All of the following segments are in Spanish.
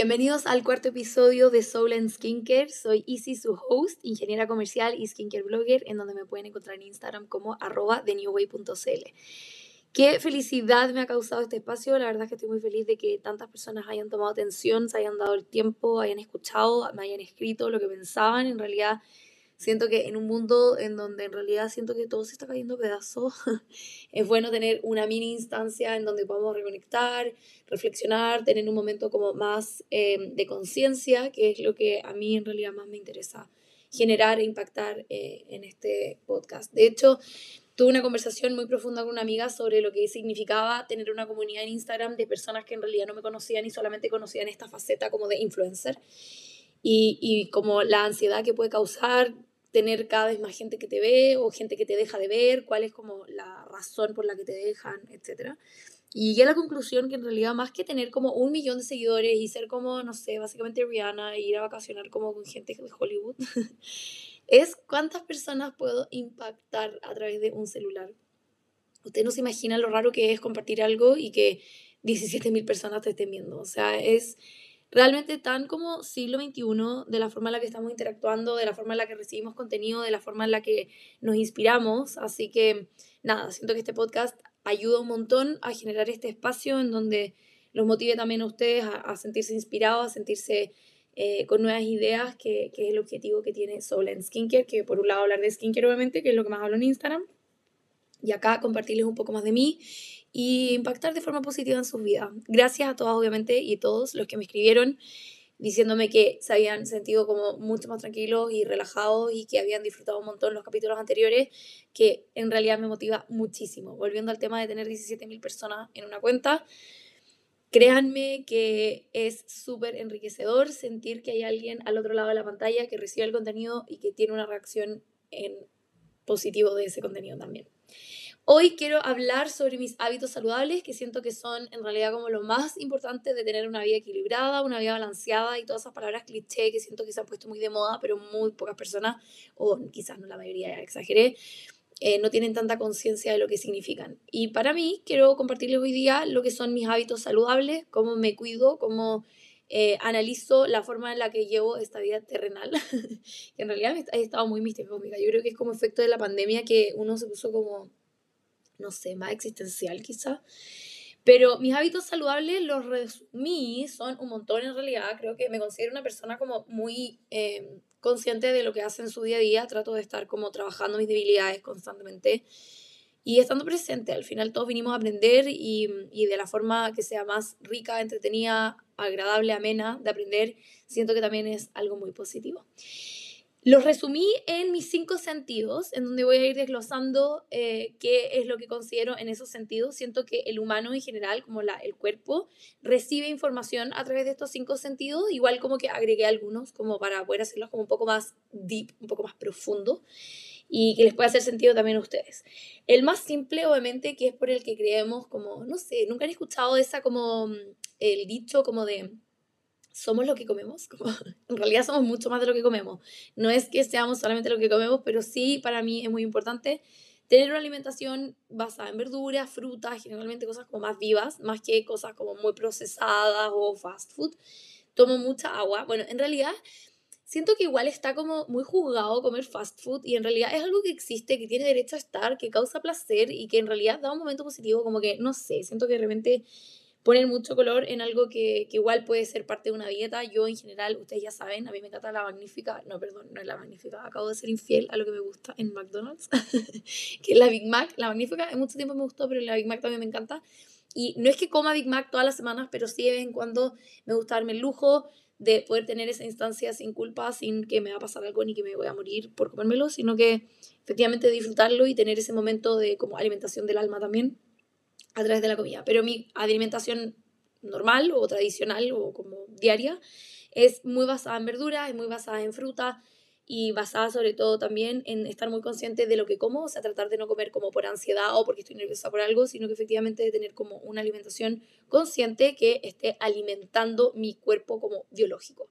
Bienvenidos al cuarto episodio de Soul and Skincare. Soy Izzy, su host, ingeniera comercial y skincare blogger, en donde me pueden encontrar en Instagram como arroba thenewway.cl. Qué felicidad me ha causado este espacio. La verdad es que estoy muy feliz de que tantas personas hayan tomado atención, se hayan dado el tiempo, hayan escuchado, me hayan escrito lo que pensaban. En realidad Siento que en un mundo en donde en realidad siento que todo se está cayendo a pedazos, es bueno tener una mini instancia en donde podamos reconectar, reflexionar, tener un momento como más em, de conciencia, que es lo que a mí en realidad más me interesa generar e impactar eh, en este podcast. De hecho, tuve una conversación muy profunda con una amiga sobre lo que significaba tener una comunidad en Instagram de personas que en realidad no me conocían y solamente conocían esta faceta como de influencer. Y, y como la ansiedad que puede causar tener cada vez más gente que te ve o gente que te deja de ver, cuál es como la razón por la que te dejan, etc. Y llegué a la conclusión que en realidad más que tener como un millón de seguidores y ser como, no sé, básicamente Rihanna e ir a vacacionar como con gente de Hollywood, es cuántas personas puedo impactar a través de un celular. Usted no se imagina lo raro que es compartir algo y que 17.000 personas te estén viendo. O sea, es realmente tan como siglo XXI, de la forma en la que estamos interactuando, de la forma en la que recibimos contenido, de la forma en la que nos inspiramos. Así que nada, siento que este podcast ayuda un montón a generar este espacio en donde los motive también a ustedes a, sentirse inspirados, a sentirse eh, con nuevas ideas, que, que, es el objetivo que tiene Soul and Skincare, que por un lado hablar de skincare obviamente, que es lo que más hablo en Instagram, y acá compartirles un poco más de mí y impactar de forma positiva en sus vidas. Gracias a todas, obviamente, y todos los que me escribieron diciéndome que se habían sentido como mucho más tranquilos y relajados y que habían disfrutado un montón los capítulos anteriores, que en realidad me motiva muchísimo. Volviendo al tema de tener 17.000 personas en una cuenta, créanme que es súper enriquecedor sentir que hay alguien al otro lado de la pantalla que recibe el contenido y que tiene una reacción en positivo de ese contenido también. Hoy quiero hablar sobre mis hábitos saludables, que siento que son en realidad como lo más importante de tener una vida equilibrada, una vida balanceada y todas esas palabras cliché que siento que se han puesto muy de moda, pero muy pocas personas, o quizás no la mayoría, ya exageré, eh, no tienen tanta conciencia de lo que significan. Y para mí, quiero compartirles hoy día lo que son mis hábitos saludables, cómo me cuido, cómo eh, analizo la forma en la que llevo esta vida terrenal, que en realidad he estado muy mística. Yo creo que es como efecto de la pandemia que uno se puso como no sé, más existencial quizá. Pero mis hábitos saludables los resumí, son un montón en realidad. Creo que me considero una persona como muy eh, consciente de lo que hace en su día a día. Trato de estar como trabajando mis debilidades constantemente y estando presente. Al final todos vinimos a aprender y, y de la forma que sea más rica, entretenida, agradable, amena de aprender, siento que también es algo muy positivo. Los resumí en mis cinco sentidos, en donde voy a ir desglosando eh, qué es lo que considero en esos sentidos. Siento que el humano en general, como la, el cuerpo, recibe información a través de estos cinco sentidos, igual como que agregué algunos como para poder hacerlos como un poco más deep, un poco más profundo y que les pueda hacer sentido también a ustedes. El más simple, obviamente, que es por el que creemos como, no sé, nunca han escuchado esa como, mm, el dicho como de somos lo que comemos, como, en realidad somos mucho más de lo que comemos. No es que seamos solamente lo que comemos, pero sí para mí es muy importante tener una alimentación basada en verduras, frutas, generalmente cosas como más vivas, más que cosas como muy procesadas o fast food. Tomo mucha agua. Bueno, en realidad siento que igual está como muy juzgado comer fast food y en realidad es algo que existe, que tiene derecho a estar, que causa placer y que en realidad da un momento positivo, como que, no sé, siento que de repente poner mucho color en algo que, que, igual puede ser parte de una dieta. Yo en general, ustedes ya saben, a mí me encanta la magnífica, no, perdón, no es la magnífica, acabo de ser infiel a lo que me gusta en McDonald's, que es la Big Mac. La magnífica en mucho tiempo me gustó, pero la Big Mac también me encanta. Y no es que coma Big Mac todas las semanas, pero sí de vez en cuando me gusta darme el lujo de poder tener esa instancia sin culpa, sin que me va a pasar algo ni que me voy a morir por comérmelo, sino que efectivamente disfrutarlo y tener ese momento de como alimentación del alma también a través de la comida. Pero mi alimentación normal o tradicional o como diaria es muy basada en verduras, es muy basada en fruta y basada sobre todo también en estar muy consciente de lo que como, o sea, tratar de no comer como por ansiedad o porque estoy nerviosa por algo, sino que efectivamente de tener como una alimentación consciente que esté alimentando mi cuerpo como biológico.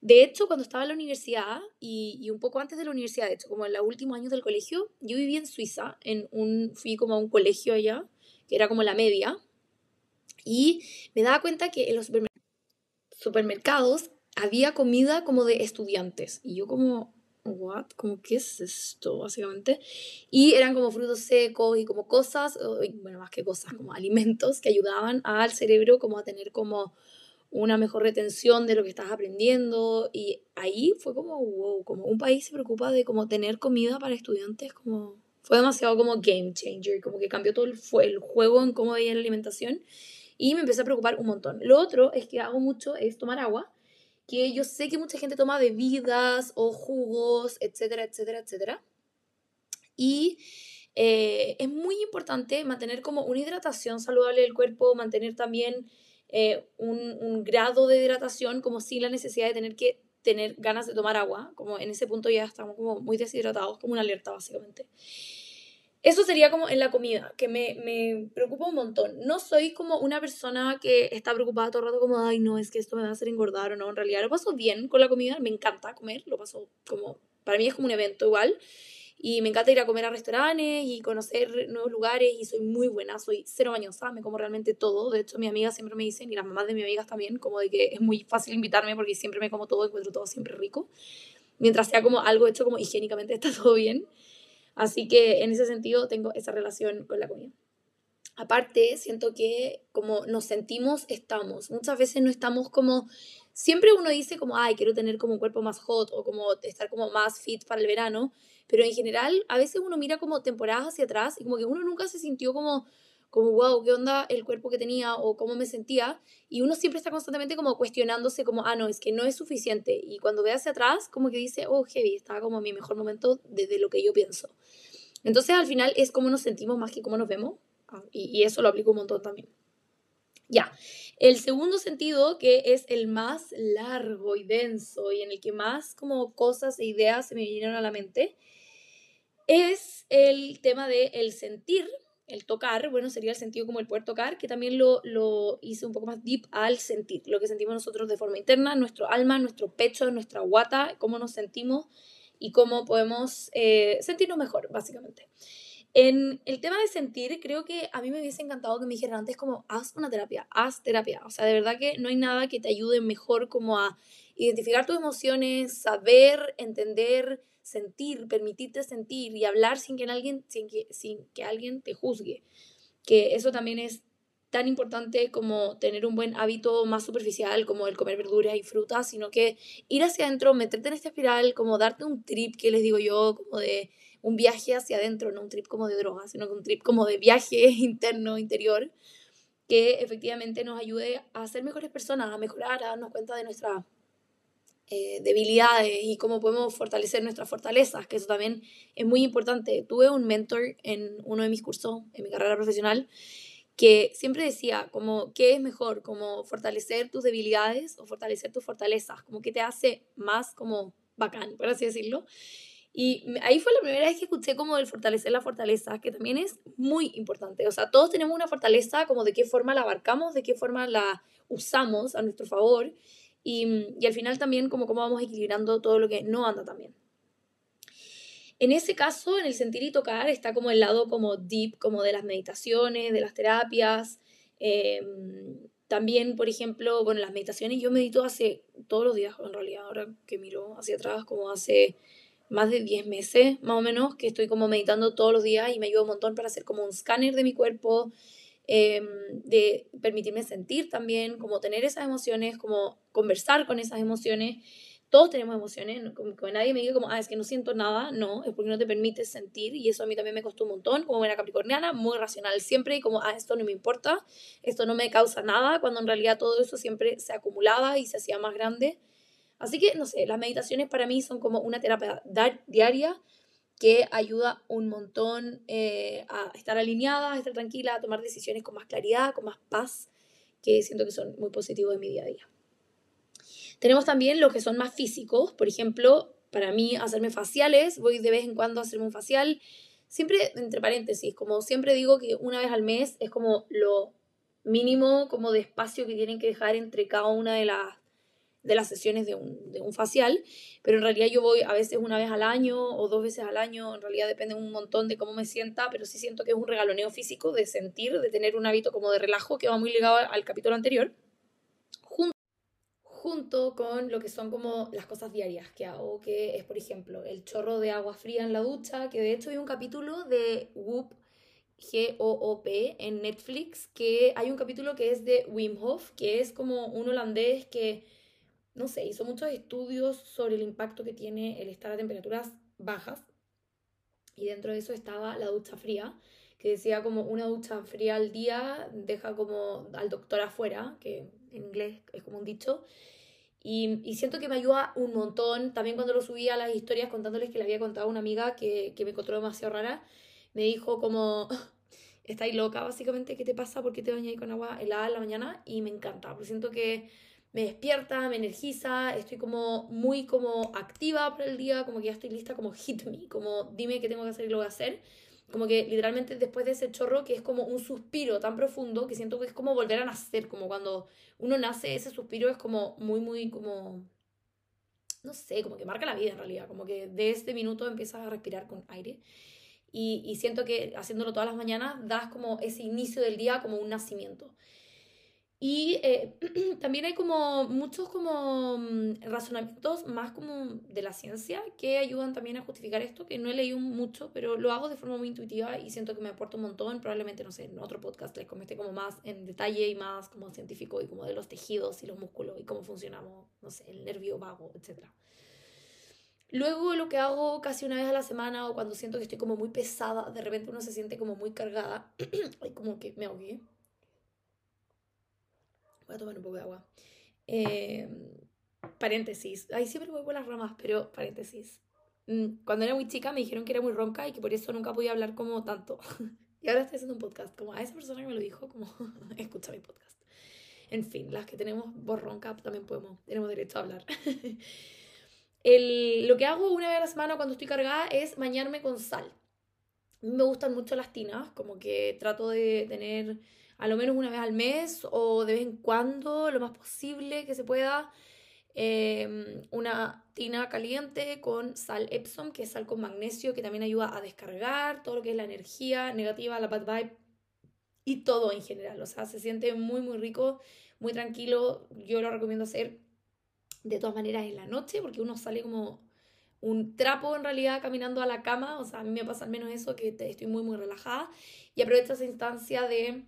De hecho, cuando estaba en la universidad y, y, un poco antes de la universidad, de hecho, como en los últimos años del colegio, yo vivía en Suiza, en un, fui como a un colegio allá que era como la media, y me daba cuenta que en los supermercados había comida como de estudiantes. Y yo como, what? Como, ¿qué es esto? Básicamente. Y eran como frutos secos y como cosas, bueno, más que cosas, como alimentos que ayudaban al cerebro como a tener como una mejor retención de lo que estás aprendiendo. Y ahí fue como, wow, como un país se preocupa de como tener comida para estudiantes, como fue demasiado como game changer, como que cambió todo el, el juego en cómo veía la alimentación y me empecé a preocupar un montón. Lo otro es que hago mucho es tomar agua que yo sé que mucha gente toma bebidas o jugos, etcétera, etcétera, etcétera. Y eh, es muy importante mantener como una hidratación saludable del cuerpo, mantener también eh, un, un, grado de hidratación, como sin la necesidad de tener que tener ganas de tomar agua, como en ese punto ya estamos como muy deshidratados, como una alerta básicamente. Eso sería como en la comida, que me, me, preocupa un montón. No soy como una persona que está preocupada todo el rato como, ay, no, es que esto me va a hacer engordar o no. En realidad lo paso bien con la comida, me encanta comer, lo paso como, para mí es como un evento igual. Y me encanta ir a comer a restaurantes y conocer nuevos lugares y soy muy buena, soy cero bañosa, me como realmente todo. De hecho, mis amigas siempre me dicen, y las mamás de mis amigas también, como de que es muy fácil invitarme porque siempre me como todo, encuentro todo siempre rico. Mientras sea como algo hecho como higiénicamente está todo bien. Así que en ese sentido tengo esa relación con la comida. Aparte, siento que como nos sentimos, estamos. Muchas veces no estamos como... Siempre uno dice como, ay, quiero tener como un cuerpo más hot o como estar como más fit para el verano, pero en general a veces uno mira como temporadas hacia atrás y como que uno nunca se sintió como como, wow, ¿qué onda el cuerpo que tenía o cómo me sentía? Y uno siempre está constantemente como cuestionándose como, ah, no, es que no es suficiente. Y cuando ve hacia atrás, como que dice, oh, heavy, estaba como mi mejor momento desde lo que yo pienso. Entonces al final es cómo nos sentimos más que cómo nos vemos. Ah, y, y eso lo aplico un montón también. Ya, el segundo sentido, que es el más largo y denso y en el que más como cosas e ideas se me vinieron a la mente, es el tema de el sentir el tocar, bueno, sería el sentido como el poder tocar, que también lo, lo hice un poco más deep al sentir, lo que sentimos nosotros de forma interna, nuestro alma, nuestro pecho, nuestra guata, cómo nos sentimos y cómo podemos eh, sentirnos mejor, básicamente. En el tema de sentir, creo que a mí me hubiese encantado que me dijeran antes como, haz una terapia, haz terapia. O sea, de verdad que no hay nada que te ayude mejor como a identificar tus emociones, saber, entender, sentir, permitirte sentir y hablar sin que alguien, sin que, sin que alguien te juzgue. Que eso también es tan importante como tener un buen hábito más superficial como el comer verduras y frutas, sino que ir hacia adentro, meterte en esta espiral, como darte un trip, que les digo yo, como de un viaje hacia adentro, no un trip como de droga, sino un trip como de viaje interno, interior, que efectivamente nos ayude a ser mejores personas, a mejorar, a darnos cuenta de nuestra eh, debilidades y cómo podemos fortalecer nuestras fortalezas, que eso también es muy importante. Tuve un mentor en uno de mis cursos, en mi carrera profesional, que siempre decía como qué es mejor, como fortalecer tus debilidades o fortalecer tus fortalezas, como que te hace más como bacán, por así decirlo. Y ahí fue la primera vez que escuché como el fortalecer la fortaleza, que también es muy importante. O sea, todos tenemos una fortaleza, como de qué forma la abarcamos, de qué forma la usamos a nuestro favor. Y, y al final también como cómo vamos equilibrando todo lo que no anda también. En ese caso, en el sentir y tocar, está como el lado como deep, como de las meditaciones, de las terapias. Em, también, por ejemplo, bueno, las meditaciones yo medito hace todos los días, en realidad, ahora que miro hacia atrás, como hace más de 10 meses, más o menos, que estoy como meditando todos los días y me ayuda un montón para hacer como un escáner de mi cuerpo, Em, de permitirme sentir también, como tener esas emociones, como conversar con esas emociones. Todos tenemos emociones, como que nadie me diga como, ah, es que no siento nada, no, es porque no te permites sentir y eso a mí también me costó un montón, como buena capricorniana, muy racional siempre y como, ah, esto no me importa, esto no me causa nada, cuando en realidad todo eso siempre se acumulaba y se hacía más grande. Así que, no sé, las meditaciones para mí son como una terapia diaria que ayuda un montón eh, a estar alineada, a estar tranquila, a tomar decisiones con más claridad, con más paz, que siento que son muy positivos en mi día a día. Tenemos también los que son más físicos, por ejemplo, para mí hacerme faciales, voy de vez en cuando a hacerme un facial, siempre entre paréntesis, como siempre digo que una vez al mes es como lo mínimo como de espacio que tienen que dejar entre cada una de las de las sesiones de un, de un, facial, pero en realidad yo voy a veces una vez al año o dos veces al año, en realidad depende un montón de cómo me sienta, pero sí siento que es un regaloneo físico de sentir, de tener un hábito como de relajo que va muy ligado al capítulo anterior. junto con lo que son como las cosas diarias que hago, que es, por ejemplo, el chorro de agua fría en la ducha, que de hecho hay un capítulo de Whoop, G-O-O-P, en Netflix, que hay un capítulo que es de Wim Hof, que es como un holandés que, no sé, hizo muchos estudios sobre el impacto que tiene el estar a temperaturas bajas, y dentro de eso estaba la ducha fría, que decía como una ducha fría al día deja como al doctor afuera, que en inglés es como un dicho. Y, siento que me ayuda un montón. También cuando lo subí a las historias contándoles que le había contado a una amiga que, que me encontró demasiado rara, me dijo como, estáis loca básicamente, ¿qué te pasa? ¿Por qué te bañáis con agua helada en la mañana? Y me encanta, porque siento que me despierta, me energiza, estoy como muy como activa para el día, como que ya estoy lista, como hit me, como dime qué tengo que hacer y lo voy a hacer. Como que literalmente después de ese chorro que es como un suspiro tan profundo que siento que es como volver a nacer, como cuando uno nace, ese suspiro es como muy, muy como, no sé, como que marca la vida en realidad, como que de este minuto empiezas a respirar con aire. Y, y siento que haciéndolo todas las mañanas das como ese inicio del día como un nacimiento. Y eh, también hay como muchos como mm, razonamientos más como de la ciencia que ayudan también a justificar esto, que no he leído mucho, pero lo hago de forma muy intuitiva y siento que me aporta un montón. Probablemente, no sé, en otro podcast les comenté como más en detalle y más como científico y como de los tejidos y los músculos y cómo funcionamos, no sé, el nervio vago, etc. Luego lo que hago casi una vez a la semana o cuando siento que estoy como muy pesada, de repente uno se siente como muy cargada, como que me ahogué Voy a tomar un poco de agua. Eh, paréntesis. Ahí siempre voy por las ramas, pero paréntesis. Mm, cuando era muy chica me dijeron que era muy ronca y que por eso nunca podía hablar como tanto. y ahora estoy haciendo un podcast. Como a esa persona que me lo dijo, como escucha mi podcast. En fin, las que tenemos voz ronca también podemos, tenemos derecho a hablar. El, lo que hago una vez a la semana cuando estoy cargada es bañarme con sal. Me gustan mucho las tinas, como que trato de tener a lo menos una vez al mes o de vez en cuando, lo más posible que se pueda, em, una tina caliente con sal Epsom, que es sal con magnesio, que también ayuda a descargar todo lo que es la energía negativa, la bad vibe y todo en general. O sea, se siente muy, muy rico, muy tranquilo. Yo lo recomiendo hacer de todas maneras en la noche, porque uno sale como un trapo en realidad caminando a la cama, o sea, a mí me pasa al menos eso, que estoy muy, muy relajada y aprovecho esa instancia de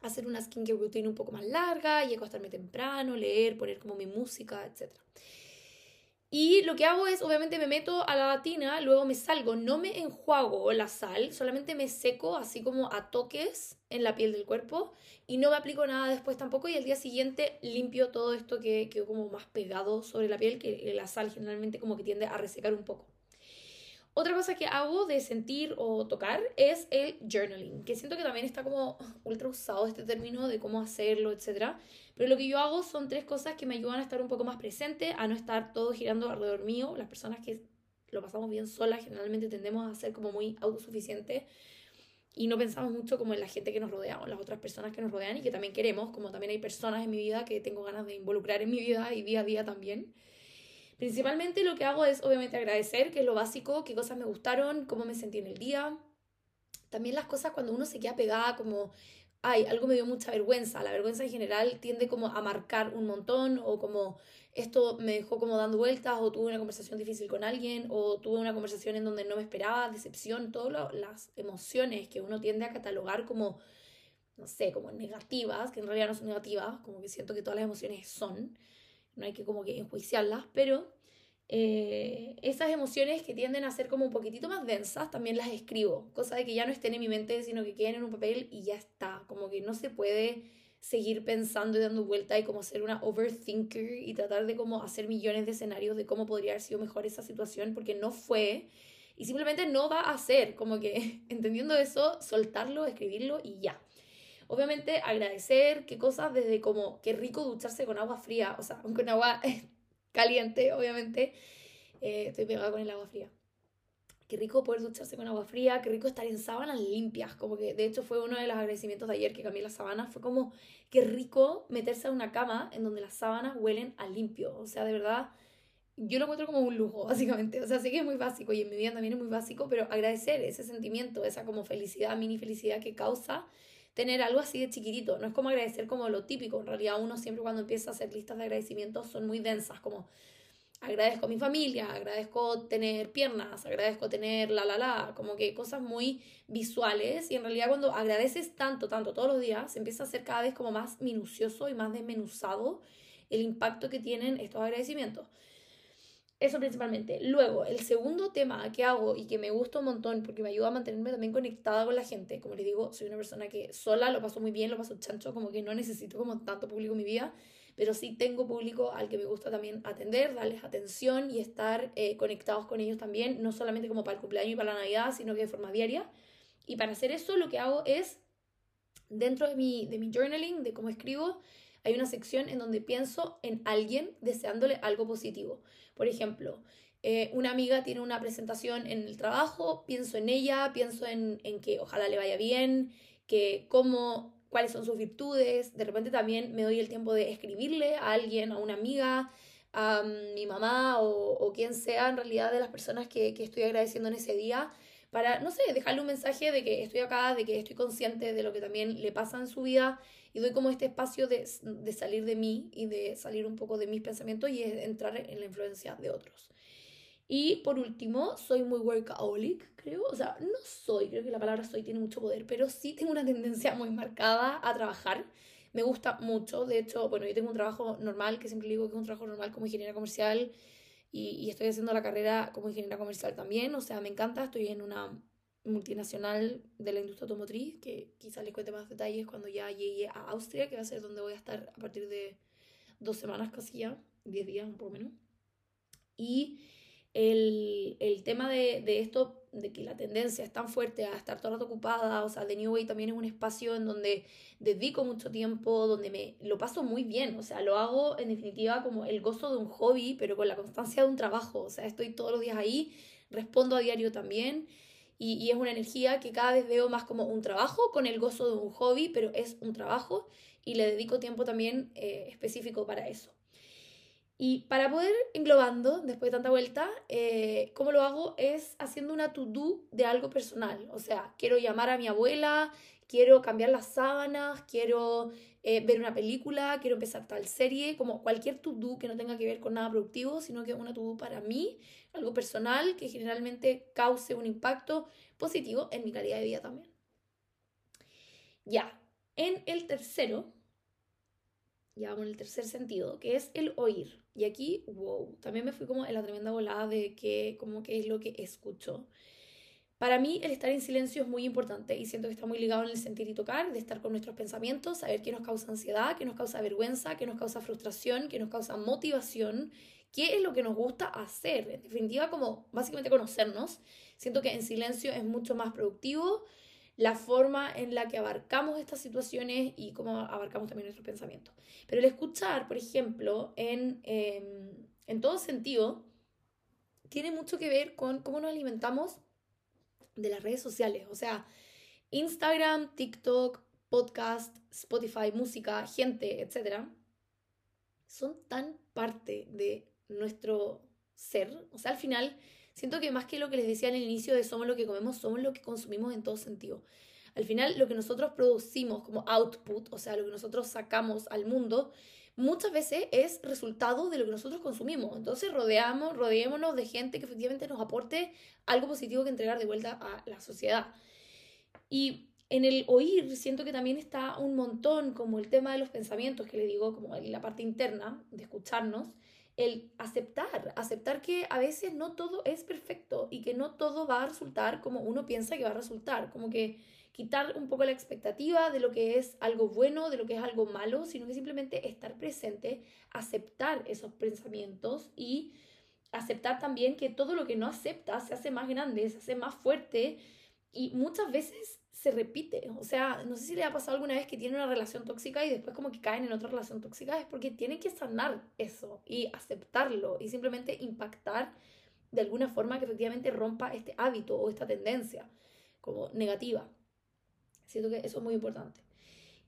hacer una skincare routine un poco más larga y acostarme temprano, leer, poner como mi música, etc. Y lo que hago es, obviamente me meto a la tina, luego me salgo, no me enjuago la sal, solamente me seco así como a toques en la piel del cuerpo y no me aplico nada después tampoco y al día siguiente limpio todo esto que quedó como más pegado sobre la piel, que la sal generalmente como que tiende a resecar un poco. Otra cosa que hago de sentir o tocar es el journaling, que siento que también está como ultra usado este término de cómo hacerlo, etc. Pero lo que yo hago son tres cosas que me ayudan a estar un poco más presente, a no estar todo girando alrededor mío. Las personas que lo pasamos bien solas generalmente tendemos a ser como muy autosuficientes y no pensamos mucho como en la gente que nos rodea o las otras personas que nos rodean y que también queremos, como también hay personas en mi vida que tengo ganas de involucrar en mi vida y día a día también. Principalmente lo que hago es obviamente agradecer, que es lo básico, qué cosas me gustaron, cómo me sentí en el día. También las cosas cuando uno se queda pegada como, ay, algo me dio mucha vergüenza. La vergüenza en general tiende como a marcar un montón o como esto me dejó como dando vueltas o tuve una conversación difícil con alguien o tuve una conversación en donde no me esperaba, decepción, todas las emociones que uno tiende a catalogar como, no sé, como negativas, que en realidad no son negativas, como que siento que todas las emociones son no hay que como que enjuiciarlas, pero eh, esas emociones que tienden a ser como un poquitito más densas, también las escribo, cosa de que ya no estén en mi mente, sino que queden en un papel y ya está, como que no se puede seguir pensando y dando vuelta y como ser una overthinker y tratar de como hacer millones de escenarios de cómo podría haber sido mejor esa situación, porque no fue. Y simplemente no va a ser, como que entendiendo eso, soltarlo, escribirlo y ya. Obviamente agradecer qué cosas desde como qué rico ducharse con agua fría, o sea, con agua caliente, obviamente. Eh, estoy pegada con el agua fría. Qué rico poder ducharse con agua fría, qué rico estar en sábanas limpias, como que de hecho fue uno de los agradecimientos de ayer que cambié las sábanas, fue como qué rico meterse a una cama en donde las sábanas huelen a limpio, o sea, de verdad, yo lo encuentro como un lujo, básicamente. O sea, sé que es muy básico y en mi vida también es muy básico, pero agradecer ese sentimiento, esa como felicidad, mini felicidad que causa tener algo así de chiquitito. No es como agradecer como lo típico. En realidad uno siempre cuando empieza a hacer listas de agradecimientos son muy densas, como agradezco a mi familia, agradezco tener piernas, agradezco tener la la la, como que cosas muy visuales y en realidad cuando agradeces tanto, tanto todos los días, empieza a ser cada vez como más minucioso y más desmenuzado el impacto que tienen estos agradecimientos. Eso principalmente. Luego, el segundo tema que hago y que me gusta un montón porque me ayuda a mantenerme también conectada con la gente, como les digo, soy una persona que sola lo paso muy bien, lo paso chancho, como que no necesito como tanto público en mi vida, pero sí tengo público al que me gusta también atender, darles atención y estar eh, conectados con ellos también, no solamente como para el cumpleaños y para la Navidad, sino que de forma diaria. Y para hacer eso lo que hago es, dentro de mi, de mi journaling, de cómo escribo, hay una sección en donde pienso en alguien deseándole algo positivo. Por ejemplo, eh, una amiga tiene una presentación en el trabajo, pienso en ella, pienso en, en que ojalá le vaya bien, que cómo, cuáles son sus virtudes. De repente también me doy el tiempo de escribirle a alguien, a una amiga, a mi mamá o, o quien sea en realidad de las personas que, que estoy agradeciendo en ese día para, no sé, dejarle un mensaje de que estoy acá, de que estoy consciente de lo que también le pasa en su vida y doy como este espacio de, de salir de mí y de salir un poco de mis pensamientos y entrar en la influencia de otros. Y por último, soy muy workaholic, creo. O sea, no soy, creo que la palabra soy tiene mucho poder, pero sí tengo una tendencia muy marcada a trabajar. Me gusta mucho. De hecho, bueno, yo tengo un trabajo normal, que siempre digo que es un trabajo normal como ingeniera comercial y, estoy haciendo la carrera como ingeniera comercial también, o sea, me encanta, estoy en una multinacional de la industria automotriz, que quizás les cuente más detalles cuando ya llegue a Austria, que va a ser donde voy a estar a partir de dos semanas casi ya, diez días por lo menos. Y el, el tema de, de, esto, de que la tendencia es tan fuerte a estar todo el rato ocupada, o sea, The New Way también es un espacio en donde dedico mucho tiempo, donde me lo paso muy bien, o sea, lo hago en definitiva como el gozo de un hobby, pero con la constancia de un trabajo, o sea, estoy todos los días ahí, respondo a diario también. Y, es una energía que cada vez veo más como un trabajo con el gozo de un hobby, pero es un trabajo y le dedico tiempo también eh, específico para eso. Y para poder englobando, después de tanta vuelta, eh, ¿cómo lo hago? Es haciendo una to-do de algo personal. O sea, quiero llamar a mi abuela, quiero cambiar las sábanas, quiero eh, ver una película, quiero empezar tal serie, como cualquier to-do que no tenga que ver con nada productivo, sino que una to-do para mí, algo personal que generalmente cause un impacto positivo en mi calidad de vida también. Ya, en el tercero, ya en el tercer sentido, que es el oír. Y aquí, wow, también me fui como en la tremenda volada de que, como que es lo que escucho. Para mí el estar en silencio es muy importante y siento que está muy ligado en el sentir y tocar, de estar con nuestros pensamientos, saber qué nos causa ansiedad, qué nos causa vergüenza, qué nos causa frustración, qué nos causa motivación, qué es lo que nos gusta hacer. En definitiva, como básicamente conocernos. Siento que en silencio es mucho más productivo, la forma en la que abarcamos estas situaciones y cómo abarcamos también nuestros pensamientos. Pero el escuchar, por ejemplo, en, em, en todo sentido, tiene mucho que ver con cómo nos alimentamos de las redes sociales. O sea, Instagram, TikTok, podcast, Spotify, música, gente, etc. Son tan parte de nuestro ser. O sea, al final Siento que más que lo que les decía al inicio de somos lo que comemos, somos lo que consumimos en todo sentido. Al final, lo que nosotros producimos como output, o sea, lo que nosotros sacamos al mundo, muchas veces es resultado de lo que nosotros consumimos. Entonces, rodeamos, rodeémonos de gente que efectivamente nos aporte algo positivo que entregar de vuelta a la sociedad. Y en el oír siento que también está un montón como el tema de los pensamientos que le digo, como la parte interna de escucharnos, el aceptar, aceptar que a veces no todo es perfecto y que no todo va a resultar como uno piensa que va a resultar, como que quitar un poco la expectativa de lo que es algo bueno, de lo que es algo malo, sino que simplemente estar presente, aceptar esos pensamientos y aceptar también que todo lo que no acepta se hace más grande, se hace más fuerte y muchas veces se repite. O sea, no sé si le ha pasado alguna vez que tiene una relación tóxica y después como que caen en otra relación tóxica, es porque tienen que sanar eso y aceptarlo y simplemente impactar de alguna forma que efectivamente rompa este hábito o esta tendencia como negativa. Siento que eso es muy importante.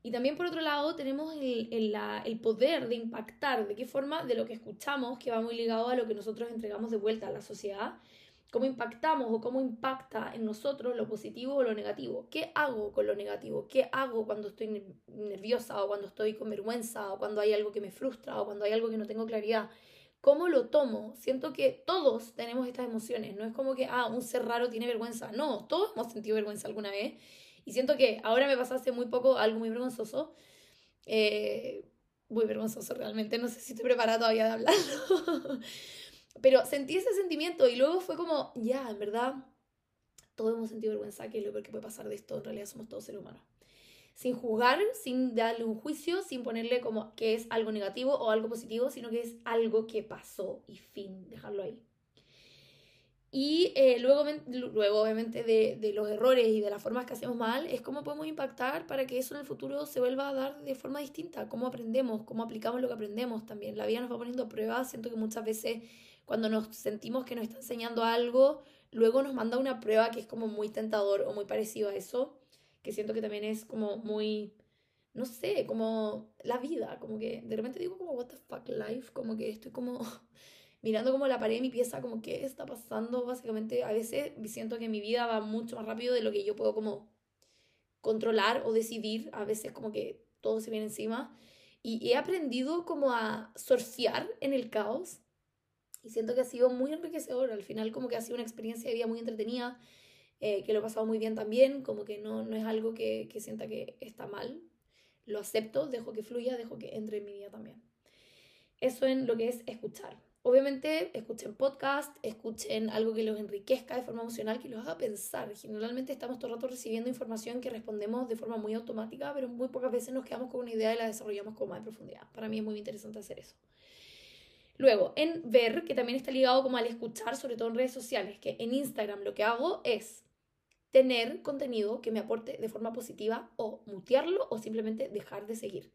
Y también por otro lado tenemos el, el, poder de impactar, de qué forma, de lo que escuchamos, que va muy ligado a lo que nosotros entregamos de vuelta a la sociedad cómo impactamos o cómo impacta en nosotros lo positivo o lo negativo. ¿Qué hago con lo negativo? ¿Qué hago cuando estoy nerviosa o cuando estoy con vergüenza o cuando hay algo que me frustra o cuando hay algo que no tengo claridad? ¿Cómo lo tomo? Siento que todos tenemos estas emociones. No es como que, ah, un ser raro tiene vergüenza. No, todos hemos sentido vergüenza alguna vez. Y siento que ahora me pasó hace muy poco algo muy vergonzoso. Eh, muy vergonzoso realmente. No sé si estoy preparada todavía de hablarlo. Pero sentí ese sentimiento y luego fue como, ya, en verdad, todos hemos sentido vergüenza, que es lo peor que puede pasar de esto, en realidad somos todos seres humanos. Sin juzgar, sin darle un juicio, sin ponerle como que es algo negativo o algo positivo, sino que es algo que pasó y fin, dejarlo ahí. Y eh, luego, luego, obviamente, de, de, los errores y de las formas que hacemos mal, es cómo podemos impactar para que eso en el futuro se vuelva a dar de forma distinta. Cómo aprendemos, cómo aplicamos lo que aprendemos también. La vida nos va poniendo pruebas. Siento que muchas veces cuando nos sentimos que nos está enseñando algo, luego nos manda una prueba que es como muy tentador o muy parecido a eso, que siento que también es como muy, no sé, como la vida, como que de repente digo como, what the fuck life, como que estoy como mirando como la pared de mi pieza, como qué está pasando, básicamente a veces siento que mi vida va mucho más rápido de lo que yo puedo como controlar o decidir, a veces como que todo se viene encima. Y he aprendido como a surfear en el caos y siento que ha sido muy enriquecedor. Al final como que ha sido una experiencia de vida muy entretenida, eh, que lo he pasado muy bien también, como que no, no es algo que, que sienta que está mal. Lo acepto, dejo que fluya, dejo que entre en mi vida también. Eso en lo que es escuchar. Obviamente, escuchen podcast, escuchen algo que los enriquezca de forma emocional, que los haga pensar. Generalmente estamos todo el rato recibiendo información que respondemos de forma muy automática, pero muy pocas veces nos quedamos con una idea y la desarrollamos con más profundidad. Para mí es muy interesante hacer eso. Luego, en ver, que también está ligado como al escuchar, sobre todo en redes sociales, que en Instagram lo que hago es tener contenido que me aporte de forma positiva o mutearlo o simplemente dejar de seguir.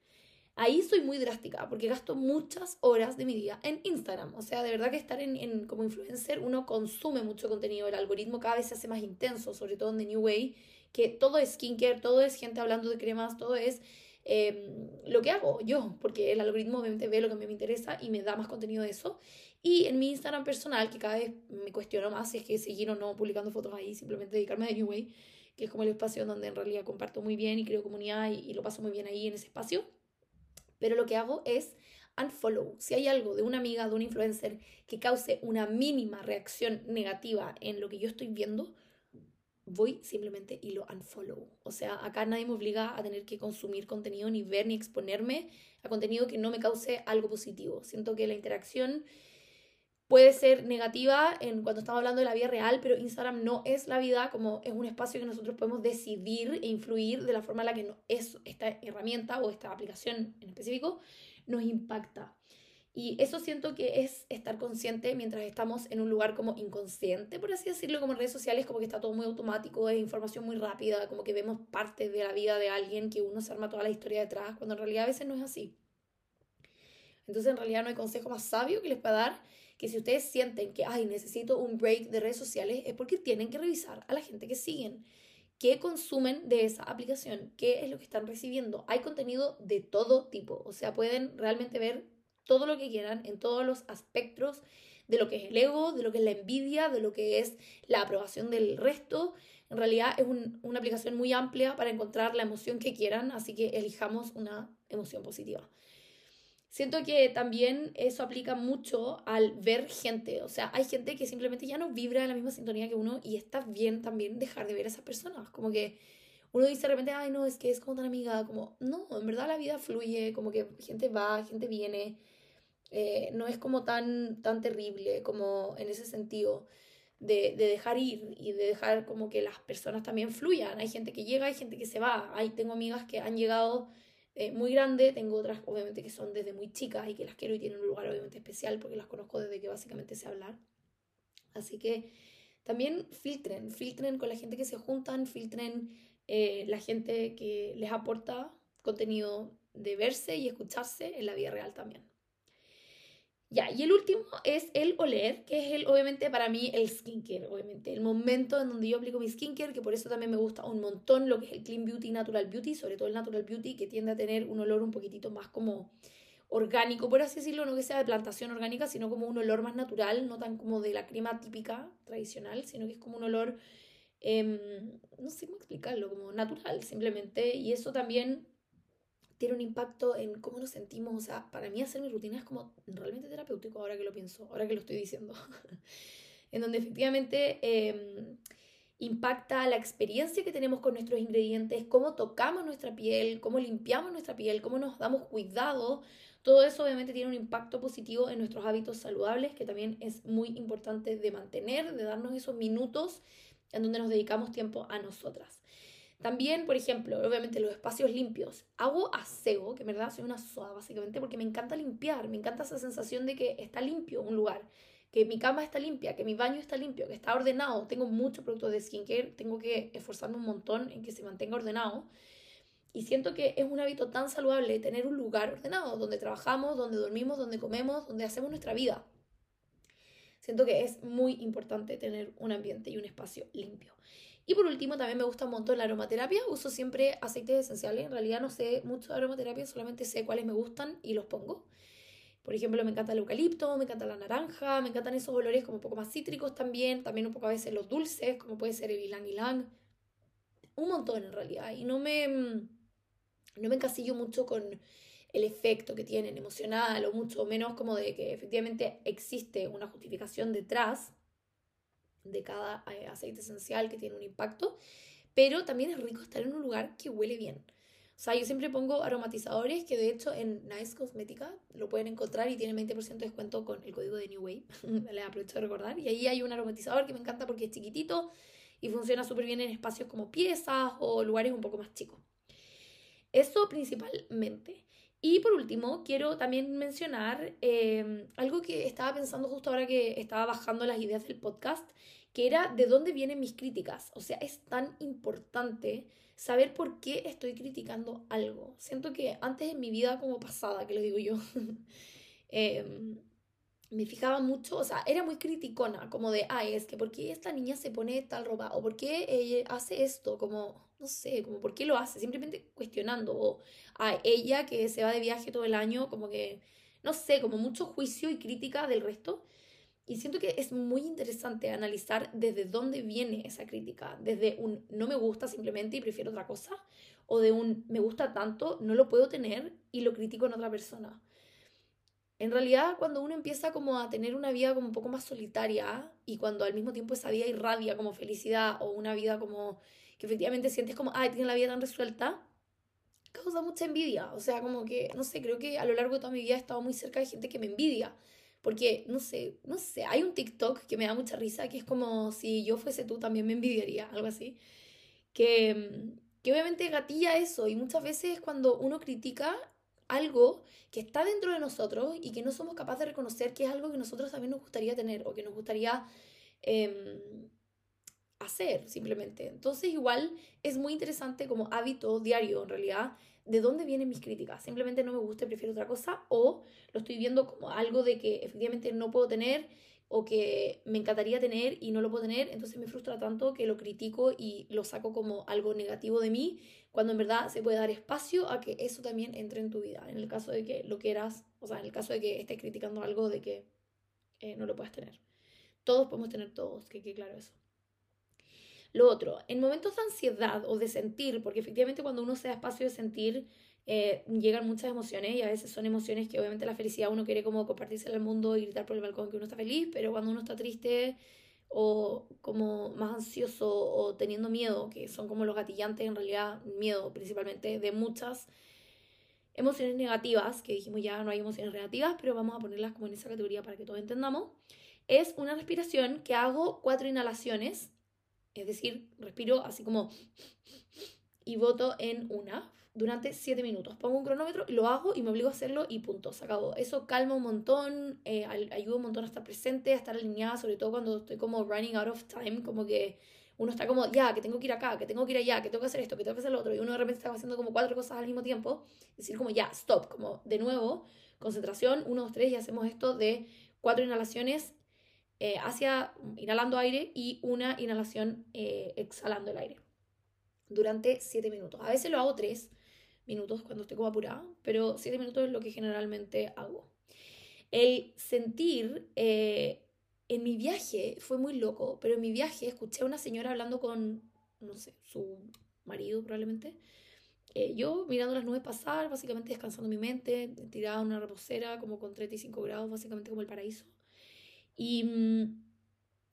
Ahí soy muy drástica porque gasto muchas horas de mi día en Instagram. O sea, de verdad que estar en, en, como influencer uno consume mucho contenido. El algoritmo cada vez se hace más intenso, sobre todo en The New Way, que todo es skincare, todo es gente hablando de cremas, todo es Em, lo que hago yo, porque el algoritmo obviamente ve lo que a mí me interesa y me da más contenido de eso. Y en mi Instagram personal, que cada vez me cuestiono más si es que seguir o no publicando fotos ahí, simplemente dedicarme a The New Way, que es como el espacio donde en realidad comparto muy bien y creo comunidad y, y lo paso muy bien ahí en ese espacio. Pero lo que hago es unfollow. Si hay algo de una amiga, de un influencer que cause una mínima reacción negativa en lo que yo estoy viendo, voy simplemente y lo unfollow. O sea, acá nadie me obliga a tener que consumir contenido, ni ver, ni exponerme a contenido que no me cause algo positivo. Siento que la interacción puede ser negativa en cuando estamos hablando de la vida real, pero Instagram no es la vida, como es un espacio que nosotros podemos decidir e influir de la forma en la que no es esta herramienta o esta aplicación en específico nos impacta. Y eso siento que es estar consciente mientras estamos en un lugar como inconsciente, por así decirlo, como en redes sociales, como que está todo muy automático, es información muy rápida, como que vemos parte de la vida de alguien que uno se arma toda la historia detrás, cuando en realidad a veces no es así. Entonces en realidad no hay consejo más sabio que les pueda dar que si ustedes sienten que, ay, necesito un break de redes sociales, es porque tienen que revisar a la gente que siguen. ¿Qué consumen de esa aplicación? ¿Qué es lo que están recibiendo? Hay contenido de todo tipo, o sea, pueden realmente ver todo lo que quieran en todos los aspectos de lo que es el ego, de lo que es la envidia, de lo que es la aprobación del resto. En realidad es una aplicación muy amplia para encontrar la emoción que quieran, así que elijamos una emoción positiva. Siento que también eso aplica mucho al ver gente, o sea, hay gente que simplemente ya no vibra en la misma sintonía que uno y está bien también dejar de ver a esas personas, como que uno dice de repente, ay no, es que es como tan amiga, como, no, en verdad la vida fluye, como que gente va, gente viene, eh, no es como tan, tan terrible como en ese sentido de, de, dejar ir y de dejar como que las personas también fluyan. Hay gente que llega, hay gente que se va. Hay, tengo amigas que han llegado eh, muy grande, tengo otras obviamente que son desde muy chicas y que las quiero y tienen un lugar obviamente especial porque las conozco desde que básicamente sé hablar. Así que también filtren, filtren con la gente que se juntan, filtren eh, la gente que les aporta contenido de verse y escucharse en la vida real también. Ya, y el último es el oler, que es el, obviamente para mí el skincare, obviamente, el momento en donde yo aplico mi skincare, que por eso también me gusta un montón lo que es el Clean Beauty, Natural Beauty, sobre todo el Natural Beauty, que tiende a tener un olor un poquitito más como orgánico, por así decirlo, no que sea de plantación orgánica, sino como un olor más natural, no tan como de la crema típica, tradicional, sino que es como un olor, em, no sé cómo explicarlo, como natural simplemente. Y eso también tiene un impacto en cómo nos sentimos. O sea, para mí hacer mi rutina es como realmente terapéutico ahora que lo pienso, ahora que lo estoy diciendo. en donde efectivamente em, impacta la experiencia que tenemos con nuestros ingredientes, cómo tocamos nuestra piel, cómo limpiamos nuestra piel, cómo nos damos cuidado. Todo eso obviamente tiene un impacto positivo en nuestros hábitos saludables, que también es muy importante de mantener, de darnos esos minutos en donde nos dedicamos tiempo a nosotras. También, por ejemplo, obviamente los espacios limpios. Hago aseo, que en verdad soy una soda básicamente, porque me encanta limpiar, me encanta esa sensación de que está limpio un lugar, que mi cama está limpia, que mi baño está limpio, que está ordenado. Tengo muchos productos de skincare, tengo que esforzarme un montón en que se mantenga ordenado. Y siento que es un hábito tan saludable tener un lugar ordenado, donde trabajamos, donde dormimos, donde comemos, donde hacemos nuestra vida. Siento que es muy importante tener un ambiente y un espacio limpio. Y por último, también me gusta un montón la aromaterapia. Uso siempre aceites esenciales. En realidad no sé mucho de aromaterapia, solamente sé cuáles me gustan y los pongo. Por ejemplo, me encanta el eucalipto, me encanta la naranja, me encantan esos olores como un poco más cítricos también, también un poco a veces los dulces, como puede ser el ylang ylang. Un montón en realidad. Y no me, no me encasillo mucho con el efecto que tienen emocional o mucho menos como de que efectivamente existe una justificación detrás de cada eh, aceite esencial que tiene un impacto, pero también es rico estar en un lugar que huele bien. O sea, yo siempre pongo aromatizadores que de hecho en Nice Cosmética lo pueden encontrar y tienen 20% de descuento con el código de New Wave. Les aprovecho de recordar. Y ahí hay un aromatizador que me encanta porque es chiquitito y funciona súper bien en espacios como piezas o lugares un poco más chicos. Eso principalmente. Y por último, quiero también mencionar em, algo que estaba pensando justo ahora que estaba bajando las ideas del podcast, que era de dónde vienen mis críticas. O sea, es tan importante saber por qué estoy criticando algo. Siento que antes en mi vida como pasada, que lo digo yo, eh, me fijaba mucho, o sea, era muy criticona, como de, ay, es que ¿por qué esta niña se pone tal ropa? ¿O por qué ella hace esto? Como, no sé, como ¿por qué lo hace? Simplemente cuestionando. O a ella que se va de viaje todo el año, como que, no sé, como mucho juicio y crítica del resto. Y siento que es muy interesante analizar desde dónde viene esa crítica. Desde un no me gusta simplemente y prefiero otra cosa. O de un me gusta tanto, no lo puedo tener y lo critico en otra persona. En realidad, cuando uno empieza como a tener una vida como un poco más solitaria y cuando al mismo tiempo esa vida irradia como felicidad o una vida como que efectivamente sientes como, ay, tiene la vida tan resuelta, causa mucha envidia. O sea, como que, no sé, creo que a lo largo de toda mi vida he estado muy cerca de gente que me envidia. Porque, no sé, no sé, hay un TikTok que me da mucha risa, que es como si yo fuese tú también me envidiaría, algo así. Que, que obviamente gatilla eso y muchas veces cuando uno critica algo que está dentro de nosotros y que no somos capaces de reconocer que es algo que nosotros también nos gustaría tener o que nos gustaría em, hacer simplemente. Entonces igual es muy interesante como hábito diario en realidad de dónde vienen mis críticas. Simplemente no me gusta y prefiero otra cosa o lo estoy viendo como algo de que efectivamente no puedo tener o que me encantaría tener y no lo puedo tener, entonces me frustra tanto que lo critico y lo saco como algo negativo de mí, cuando en verdad se puede dar espacio a que eso también entre en tu vida, en el caso de que lo quieras, o sea, en el caso de que estés criticando algo de que eh, no lo puedas tener. Todos podemos tener todos, que quede claro eso. Lo otro, en momentos de ansiedad o de sentir, porque efectivamente cuando uno se da espacio de sentir, eh, llegan muchas emociones y a veces son emociones que obviamente la felicidad uno quiere como compartirse al mundo y gritar por el balcón que uno está feliz, pero cuando uno está triste o como más ansioso o teniendo miedo, que son como los gatillantes en realidad, miedo principalmente de muchas emociones negativas, que dijimos ya no hay emociones negativas, pero vamos a ponerlas como en esa categoría para que todos entendamos, es una respiración que hago cuatro inhalaciones es decir, respiro así como y voto en una durante 7 minutos. Pongo un cronómetro y lo hago y me obligo a hacerlo y punto, se acabó. Eso calma un montón, eh, ayuda un montón a estar presente, a estar alineada, sobre todo cuando estoy como running out of time, como que uno está como, ya, que tengo que ir acá, que tengo que ir allá, que tengo que hacer esto, que tengo que hacer lo otro, y uno de repente está haciendo como cuatro cosas al mismo tiempo, decir como, ya, stop, como de nuevo, concentración, uno, dos, tres, y hacemos esto de cuatro inhalaciones eh, hacia inhalando aire y una inhalación eh, exhalando el aire durante 7 minutos. A veces lo hago 3, minutos cuando estoy como apurada, pero 7 minutos es lo que generalmente hago. El sentir, eh, en mi viaje fue muy loco, pero en mi viaje escuché a una señora hablando con, no sé, su marido probablemente. Eh, yo mirando las nubes pasar, básicamente descansando mi mente, tirada en una reposera como con 35 grados, básicamente como el paraíso. Y mm,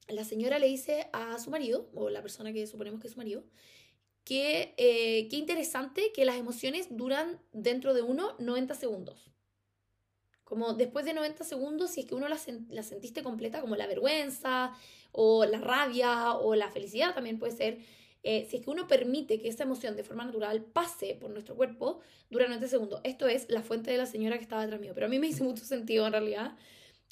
la señora le dice a su marido, o la persona que suponemos que es su marido, que eh, qué interesante que las emociones duran dentro de uno 90 segundos. Como después de 90 segundos, si es que uno la, la sentiste completa, como la vergüenza, o la rabia, o la felicidad también puede ser, eh, si es que uno permite que esa emoción de forma natural pase por nuestro cuerpo, dura 90 segundos. Esto es la fuente de la señora que estaba detrás mío, pero a mí me hizo mucho sentido en realidad,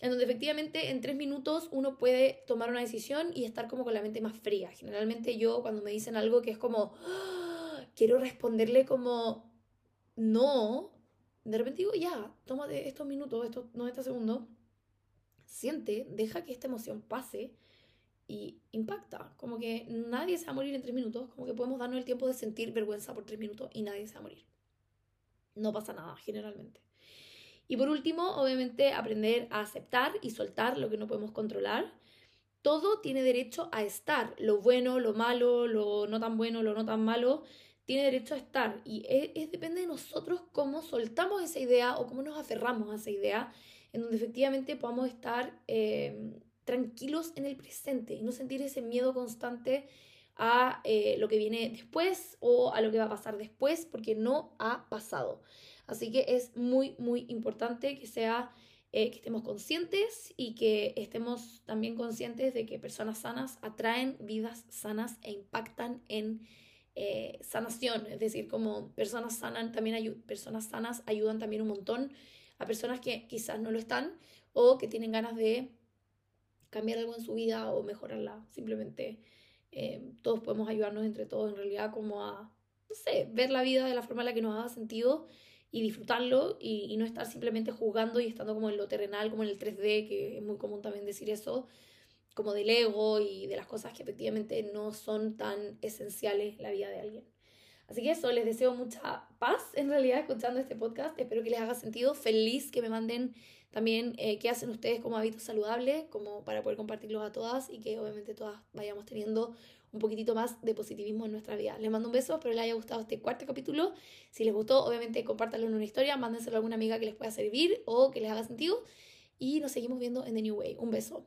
en donde efectivamente en tres minutos uno puede tomar una decisión y estar como con la mente más fría. Generalmente yo cuando me dicen algo que es como, ¡Ah! quiero responderle como, no, de repente digo, ya, toma de estos minutos, estos 90 segundos, siente, deja que esta emoción pase y impacta. Como que nadie se va a morir en tres minutos, como que podemos darnos el tiempo de sentir vergüenza por tres minutos y nadie se va a morir. No pasa nada, generalmente. Y por último, obviamente, aprender a aceptar y soltar lo que no podemos controlar. Todo tiene derecho a estar, lo bueno, lo malo, lo no tan bueno, lo no tan malo, tiene derecho a estar. Y es, depende de nosotros cómo soltamos esa idea o cómo nos aferramos a esa idea, en donde efectivamente podamos estar eh, tranquilos en el presente y no sentir ese miedo constante a eh, lo que viene después o a lo que va a pasar después porque no ha pasado. Así que es muy, muy importante que sea eh, que estemos conscientes y que estemos también conscientes de que personas sanas atraen vidas sanas e impactan en eh, sanación. Es decir, como personas sanas también personas sanas ayudan también un montón a personas que quizás no lo están o que tienen ganas de cambiar algo en su vida o mejorarla. Simplemente eh, todos podemos ayudarnos entre todos en realidad como a, no sé, ver la vida de la forma en la que nos haga sentido y disfrutarlo y, no estar simplemente jugando y estando como en lo terrenal, como en el 3D, que es muy común también decir eso, como del ego y de las cosas que efectivamente no son tan esenciales en la vida de alguien. Así que eso, les deseo mucha paz en realidad escuchando este podcast. Espero que les haga sentido. Feliz que me manden también eh, qué hacen ustedes como hábitos saludables, como para poder compartirlos a todas y que obviamente todas vayamos teniendo un poquitito más de positivismo en nuestra vida. Les mando un beso, espero les haya gustado este cuarto capítulo. Si les gustó, obviamente compártanlo en una historia, mándenselo a alguna amiga que les pueda servir o que les haga sentido. Y nos seguimos viendo en The New Way. Un beso.